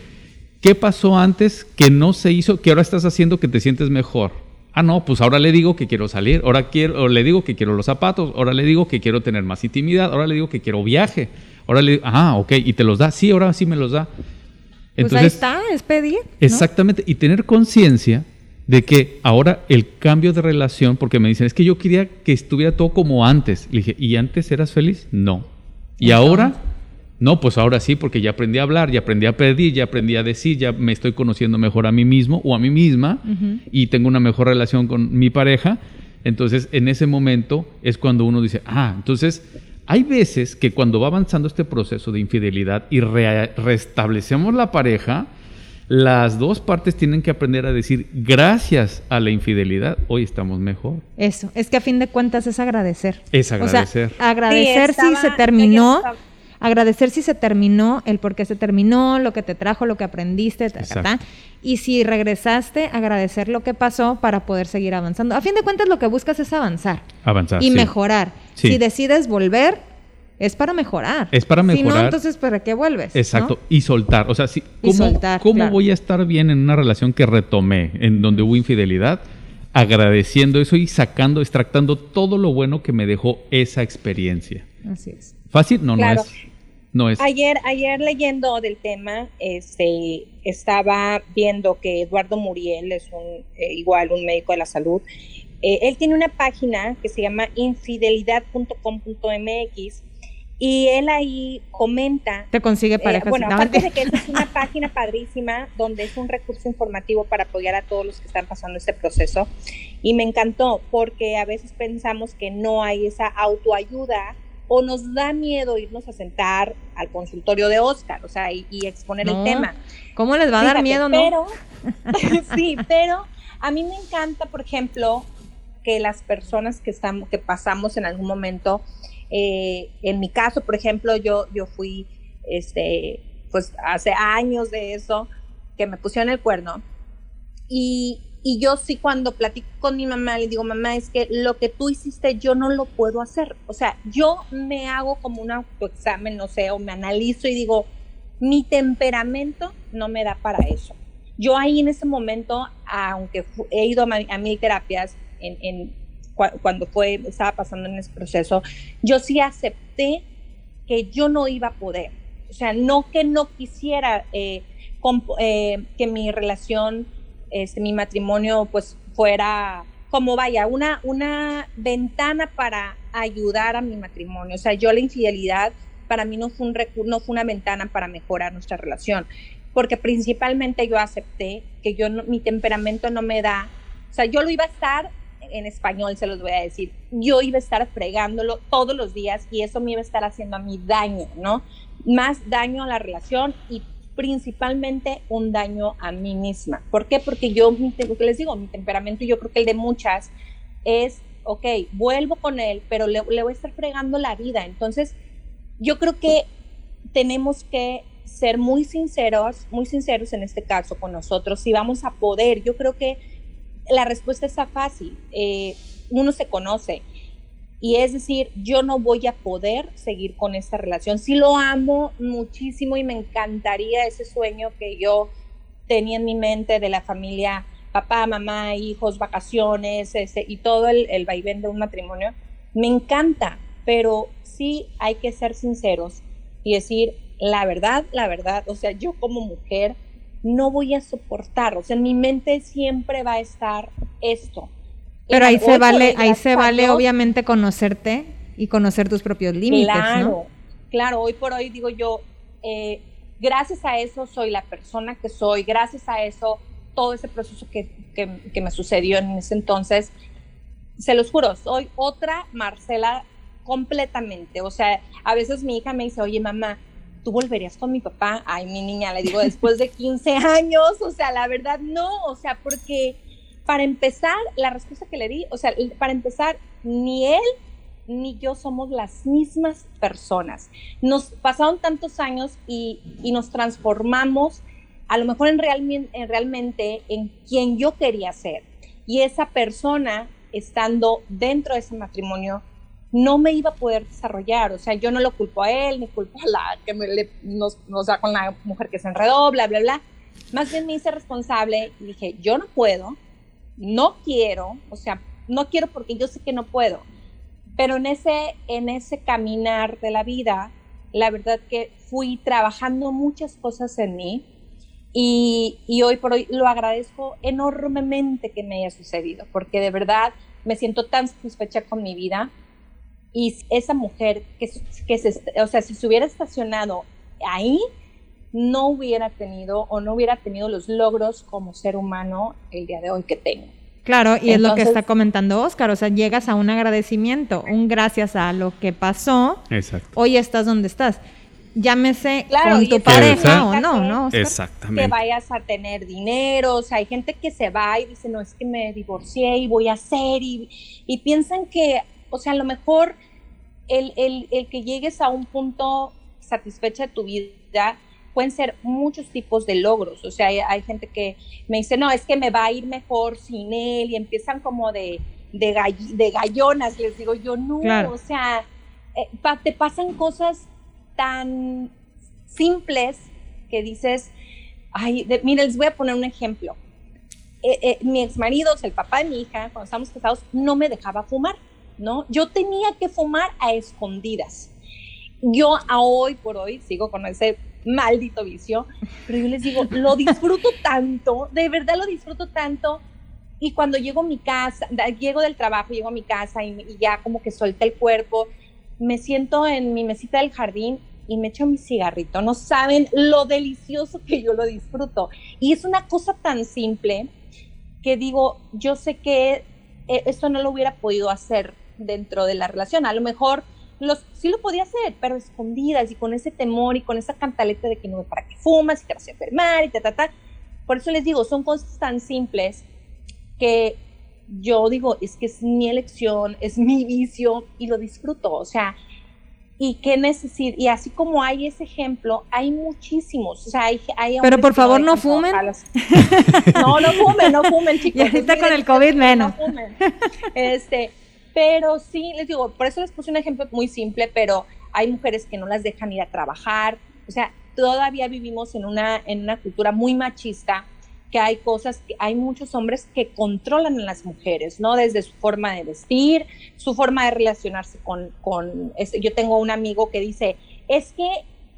¿qué pasó antes que no se hizo, que ahora estás haciendo que te sientes mejor? Ah, no, pues ahora le digo que quiero salir, ahora quiero, le digo que quiero los zapatos, ahora le digo que quiero tener más intimidad, ahora le digo que quiero viaje, ahora le digo, ah, ok, y te los da, sí, ahora sí me los da. Pues ahí está, es pedir. Exactamente, y tener conciencia de que ahora el cambio de relación, porque me dicen, es que yo quería que estuviera todo como antes. Le dije, ¿y antes eras feliz? No. ¿Y ahora? No, pues ahora sí, porque ya aprendí a hablar, ya aprendí a pedir, ya aprendí a decir, ya me estoy conociendo mejor a mí mismo o a mí misma y tengo una mejor relación con mi pareja. Entonces, en ese momento es cuando uno dice, ah, entonces hay veces que cuando va avanzando este proceso de infidelidad y restablecemos la pareja, las dos partes tienen que aprender a decir, gracias a la infidelidad, hoy estamos mejor. Eso, es que a fin de cuentas es agradecer. Es agradecer. agradecer si se terminó Agradecer si se terminó, el por qué se terminó, lo que te trajo, lo que aprendiste, ta, ta, ta. Y si regresaste, agradecer lo que pasó para poder seguir avanzando. A fin de cuentas, lo que buscas es avanzar Avanzar. y sí. mejorar. Sí. Si decides volver, es para mejorar. Es para Si no, mejorar. entonces, ¿para qué vuelves? Exacto, ¿no? y soltar. O sea, si, ¿cómo, soltar, cómo claro. voy a estar bien en una relación que retomé, en donde hubo infidelidad? Agradeciendo eso y sacando, extractando todo lo bueno que me dejó esa experiencia. Así es. ¿Fácil? No, Claro. no es. No es. Ayer, ayer leyendo del tema, este, estaba viendo que Eduardo Muriel es un eh, igual un médico de la salud. Eh, él tiene una página que se llama infidelidad.com.mx y él ahí comenta Te consigue Eh, parejas. bueno, No, aparte de que esta es una página padrísima donde es un recurso informativo para apoyar a todos los que están pasando este proceso. Y me encantó porque a veces pensamos que no hay esa autoayuda o nos da miedo irnos a sentar al consultorio de Oscar, o sea, y, y exponer No, el tema. ¿Cómo les va a dar miedo, no? Pero, sí, pero a mí me encanta, por ejemplo, que las personas que estamos, que pasamos en algún momento, eh, en mi caso, por ejemplo, yo, yo fui, este, pues hace años de eso, que me pusieron el cuerno. Y, y yo sí cuando platico con mi mamá le digo, mamá, es que lo que tú hiciste yo no lo puedo hacer. O sea, yo me hago como un autoexamen, no sé, o me analizo y digo, mi temperamento no me da para eso. Yo ahí en ese momento, aunque he ido a mil terapias en, en cua- cuando fue, estaba pasando en ese proceso, yo sí acepté que yo no iba a poder. O sea, no que no quisiera eh, eh, que mi relación, este, mi matrimonio, pues fuera como vaya, una, una ventana para ayudar a mi matrimonio. O sea, yo la infidelidad para mí no fue, un no fue una ventana para mejorar nuestra relación, porque principalmente yo acepté que yo no- mi temperamento no me da, o sea, yo lo iba a estar en español, se los voy a decir, yo iba a estar fregándolo todos los días y eso me iba a estar haciendo a mí daño, ¿no? Más daño a la relación y principalmente un daño a mí misma. ¿Por qué? Porque yo, lo que les digo, mi temperamento, yo creo que el de muchas es, ok, vuelvo con él, pero le, le voy a estar fregando la vida. Entonces, yo creo que tenemos que ser muy sinceros, muy sinceros en este caso con nosotros, si vamos a poder. Yo creo que la respuesta está fácil. Eh, uno se conoce. Y es decir, yo no voy a poder seguir con esta relación. Sí lo amo muchísimo y me encantaría ese sueño que yo tenía en mi mente de la familia, papá, mamá, hijos, vacaciones ese, y todo el, el vaivén de un matrimonio. Me encanta, pero sí hay que ser sinceros y decir la verdad, la verdad. O sea, yo como mujer no voy a soportar. O sea, en mi mente siempre va a estar esto. Pero ahí se vale, ahí se vale obviamente conocerte y conocer tus propios límites, Claro, ¿no? claro, hoy por hoy digo yo, eh, gracias a eso soy la persona que soy, gracias a eso, todo ese proceso que, que- que me sucedió en ese entonces, se los juro, soy otra Marcela completamente. O sea, a veces mi hija me dice, oye mamá, ¿tú volverías con mi papá? Ay, mi niña, le digo, después de 15 años, o sea, la verdad no, o sea, porque para empezar, la respuesta que le di, o sea, para empezar, ni él ni yo somos las mismas personas. Nos pasaron tantos años y, y nos transformamos a lo mejor en, en realmente en quien yo quería ser. Y esa persona, estando dentro de ese matrimonio, no me iba a poder desarrollar. O sea, yo no lo culpo a él, ni culpo a la que me le, nos, o sea, con la mujer que se enredó, bla, bla, bla. Más bien me hice responsable y dije, yo no puedo, no quiero, o sea, no quiero porque yo sé que no puedo. Pero en ese, en ese caminar de la vida, la verdad que fui trabajando muchas cosas en mí y, y hoy por hoy lo agradezco enormemente que me haya sucedido, porque de verdad me siento tan satisfecha con mi vida y esa mujer que, que se, o sea, si se hubiera estacionado ahí, no hubiera tenido o no hubiera tenido los logros como ser humano el día de hoy que tengo. Claro, y es lo que Entonces- está comentando Oscar, o sea, llegas a un agradecimiento, un gracias a lo que pasó, Exacto. hoy estás donde estás. Llámese Claro, con tu pareja o no, que- ¿no? Oscar? que Exactamente. vayas a tener dinero, o sea, hay gente que se va y dice, no, es que me divorcié y voy a hacer, y, y piensan que, o sea, a lo mejor el, el, el que llegues a un punto satisfecha de tu vida, pueden ser muchos tipos de logros. O sea, hay, gente que me dice, no, es que me va a ir mejor sin él y empiezan como de, de, gallonas. Les digo yo, no, o sea, eh, te pasan cosas tan simples que dices, ay, miren, les voy a poner un ejemplo. Eh, eh, mi ex marido, el papá de mi hija, cuando estábamos casados, no me dejaba fumar, ¿no? Yo tenía que fumar a escondidas. Yo a hoy por hoy sigo con ese maldito vicio, pero yo les digo, lo disfruto tanto, de verdad lo disfruto tanto. Y cuando llego a mi casa, llego del trabajo, llego a mi casa y, y ya como que suelta el cuerpo, me siento en mi mesita del jardín y me echo mi cigarrito. No saben lo delicioso que yo lo disfruto. Y es una cosa tan simple que digo, yo sé que eh, esto no lo hubiera podido hacer dentro de la relación. A lo mejor los, sí lo podía hacer, pero escondidas y con ese temor y con esa cantaleta de que no, para que fumas y te vas a enfermar y ta, ta, ta. Por eso les digo, son cosas tan simples que yo digo, es que es mi elección, es mi vicio y lo disfruto. O sea, y qué necesidad, y así como hay ese ejemplo, hay muchísimos. O sea, hay, Pero por favor no fumen. No, no fumen, no fumen, chicos. Y ahorita con el COVID menos. No fumen. Este, pero sí, les digo, por eso les puse un ejemplo muy simple, pero hay mujeres que no las dejan ir a trabajar. O sea, todavía vivimos en una, en una cultura muy machista que hay cosas, hay muchos hombres que controlan a las mujeres, ¿no? Desde su forma de vestir, su forma de relacionarse con, con yo tengo un amigo que dice, es que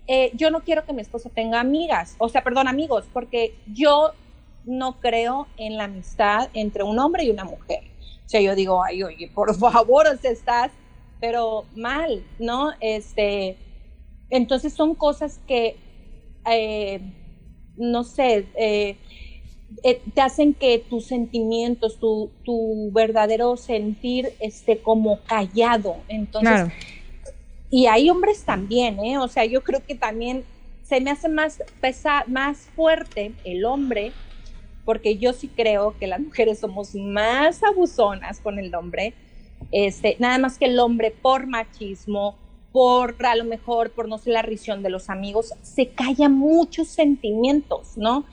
eh, yo no quiero que mi esposa tenga amigas, o sea, perdón, amigos, porque yo no creo en la amistad entre un hombre y una mujer. O sea, yo digo, ay, oye, por favor, o sea, estás, pero mal, ¿no? Este, entonces son cosas que, eh, no sé, eh, eh, te hacen que tus sentimientos, tu, tu, verdadero sentir esté como callado. Entonces, y hay hombres también, ¿eh? O sea, yo creo que también se me hace más pesa, más fuerte el hombre, porque yo sí creo que las mujeres somos más abusonas con el hombre. Este, nada más que el hombre por machismo, por a lo mejor por no ser la risión de los amigos, se calla muchos sentimientos, ¿no?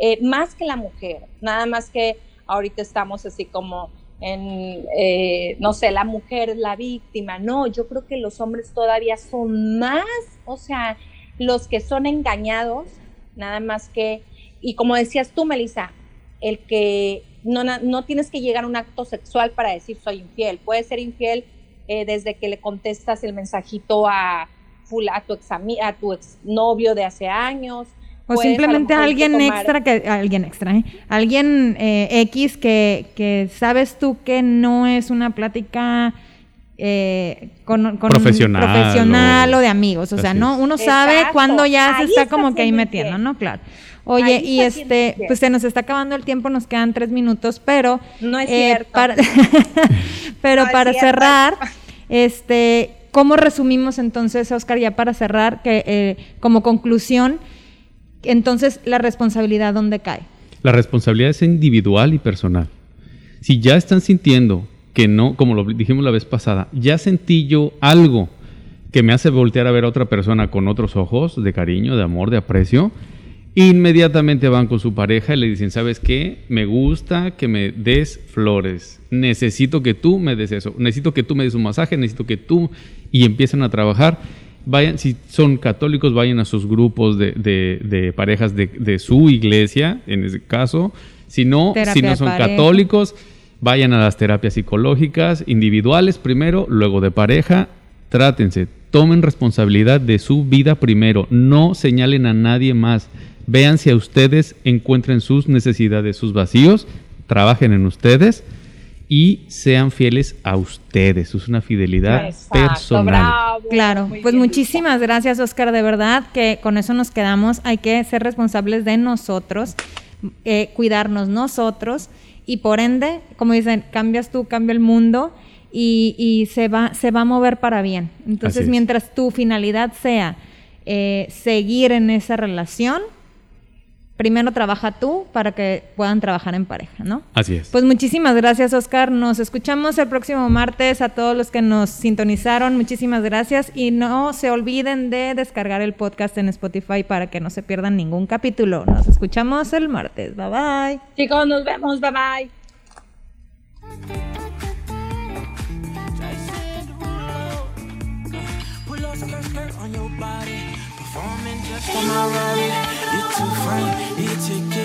Eh, más que la mujer, nada más que ahorita estamos así como en, eh, no sé, la mujer es la víctima, no, yo creo que los hombres todavía son más, o sea, los que son engañados, nada más que, y como decías tú, Melissa, el que no, no tienes que llegar a un acto sexual para decir soy infiel, puedes ser infiel eh, desde que le contestas el mensajito a, a tu ex, a tu ex novio de hace años, o simplemente alguien extra que alguien extra, ¿eh? alguien eh, X que, que sabes tú que no es una plática eh, con, profesional, profesional o, de amigos, o sea, no uno sabe cuándo ya se está como que ahí metiendo, ¿no? Claro. Oye, y este, pues se nos está acabando el tiempo, nos quedan tres minutos, pero no es cierto. Para, pero para cerrar, este, ¿cómo resumimos entonces, Oscar, ya para cerrar, que como conclusión? entonces la responsabilidad dónde cae? La responsabilidad es individual y personal. Si ya están sintiendo que no, como lo dijimos la vez pasada, ya sentí yo algo que me hace voltear a ver a otra persona con otros ojos de cariño, de amor, de aprecio, inmediatamente van con su pareja y le dicen, ¿sabes qué? Me gusta que me des flores. Necesito que tú me des eso. Necesito que tú me des un masaje, necesito que tú... Y empiezan a trabajar vayan, si son católicos, vayan a sus grupos de, parejas de, su iglesia, en ese caso. Si no, si no son católicos, vayan a las terapias psicológicas individuales primero, luego de pareja. Trátense, tomen responsabilidad de su vida primero, no señalen a nadie más. Vean si a ustedes encuentren sus necesidades, sus vacíos, trabajen en ustedes y sean fieles a ustedes. Es una fidelidad personal. claro, pues muchísimas gracias Oscar, de verdad que con eso nos quedamos. Hay que ser responsables de nosotros, eh, cuidarnos nosotros y por ende, como dicen, cambias tú, cambia el mundo. Y, se, va, se va a mover para bien. Entonces, mientras tu finalidad sea eh, seguir en esa relación, primero trabaja tú para que puedan trabajar en pareja, ¿no? Así es. Pues muchísimas gracias, Oscar. Nos escuchamos el próximo martes. A todos los que nos sintonizaron, muchísimas gracias. Y no se olviden de descargar el podcast en Spotify para que no se pierdan ningún capítulo. Nos escuchamos el martes. Bye bye. Chicos, nos vemos. Bye bye. for my rally. You're too fine, you take it.